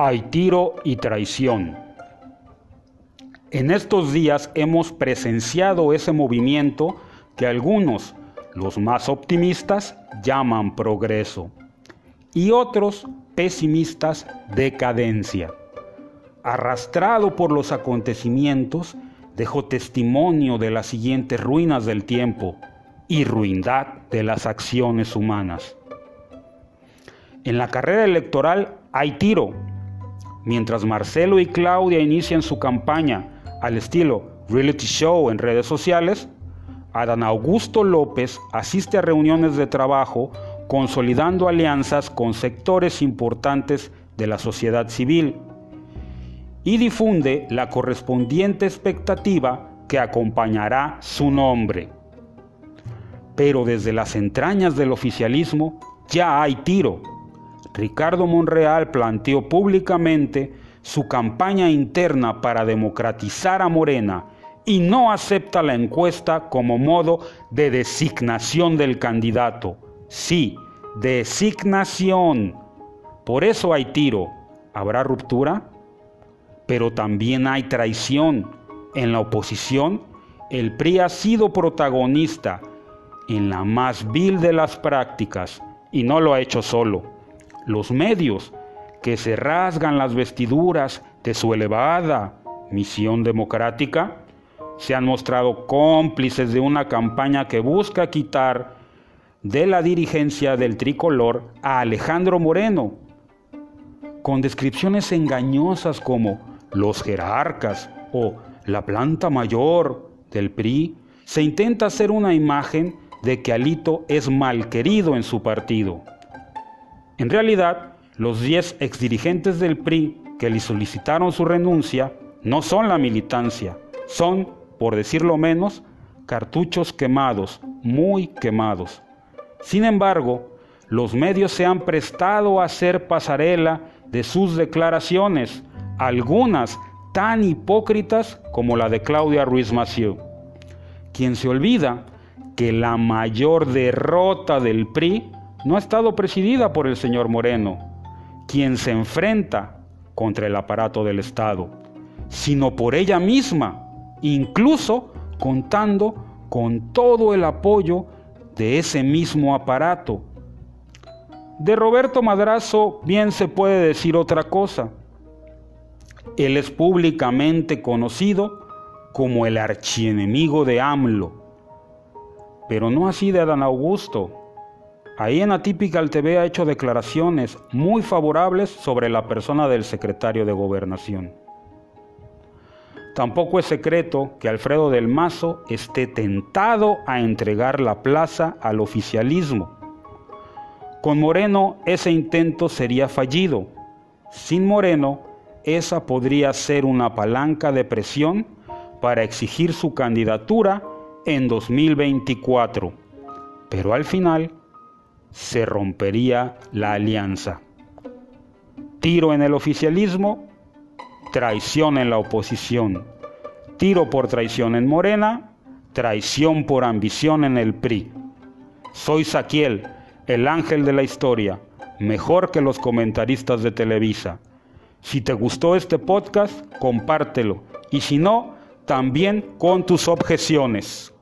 Hay tiro y traición. En estos días hemos presenciado ese movimiento que algunos, los más optimistas, llaman progreso y otros pesimistas decadencia. Arrastrado por los acontecimientos, dejó testimonio de las siguientes ruinas del tiempo y ruindad de las acciones humanas. En la carrera electoral hay tiro. Mientras Marcelo y Claudia inician su campaña al estilo reality show en redes sociales, Adán Augusto López asiste a reuniones de trabajo consolidando alianzas con sectores importantes de la sociedad civil y difunde la correspondiente expectativa que acompañará su nombre. Pero desde las entrañas del oficialismo ya hay tiro. Ricardo Monreal planteó públicamente su campaña interna para democratizar a Morena y no acepta la encuesta como modo de designación del candidato. Sí, designación. Por eso hay tiro. ¿Habrá ruptura? pero también hay traición. En la oposición, el PRI ha sido protagonista en la más vil de las prácticas y no lo ha hecho solo. Los medios que se rasgan las vestiduras de su elevada misión democrática se han mostrado cómplices de una campaña que busca quitar de la dirigencia del tricolor a Alejandro Moreno, con descripciones engañosas como los jerarcas o la planta mayor del PRI, se intenta hacer una imagen de que Alito es mal querido en su partido. En realidad, los 10 exdirigentes del PRI que le solicitaron su renuncia no son la militancia, son, por decirlo menos, cartuchos quemados, muy quemados. Sin embargo, los medios se han prestado a hacer pasarela de sus declaraciones, algunas tan hipócritas como la de Claudia Ruiz Massieu, quien se olvida que la mayor derrota del PRI no ha estado presidida por el señor Moreno, quien se enfrenta contra el aparato del Estado, sino por ella misma, incluso contando con todo el apoyo de ese mismo aparato. De Roberto Madrazo bien se puede decir otra cosa. Él es públicamente conocido como el archienemigo de AMLO, pero no así de Adán Augusto. Ahí en Atypical TV ha hecho declaraciones muy favorables sobre la persona del secretario de Gobernación. Tampoco es secreto que Alfredo del Mazo esté tentado a entregar la plaza al oficialismo. Con Moreno ese intento sería fallido. Sin Moreno esa podría ser una palanca de presión para exigir su candidatura en 2024, pero al final se rompería la alianza. Tiro en el oficialismo, traición en la oposición. Tiro por traición en Morena, traición por ambición en el PRI. Soy Saquiel, el ángel de la historia, mejor que los comentaristas de Televisa. Si te gustó este podcast, compártelo. Y si no, también con tus objeciones.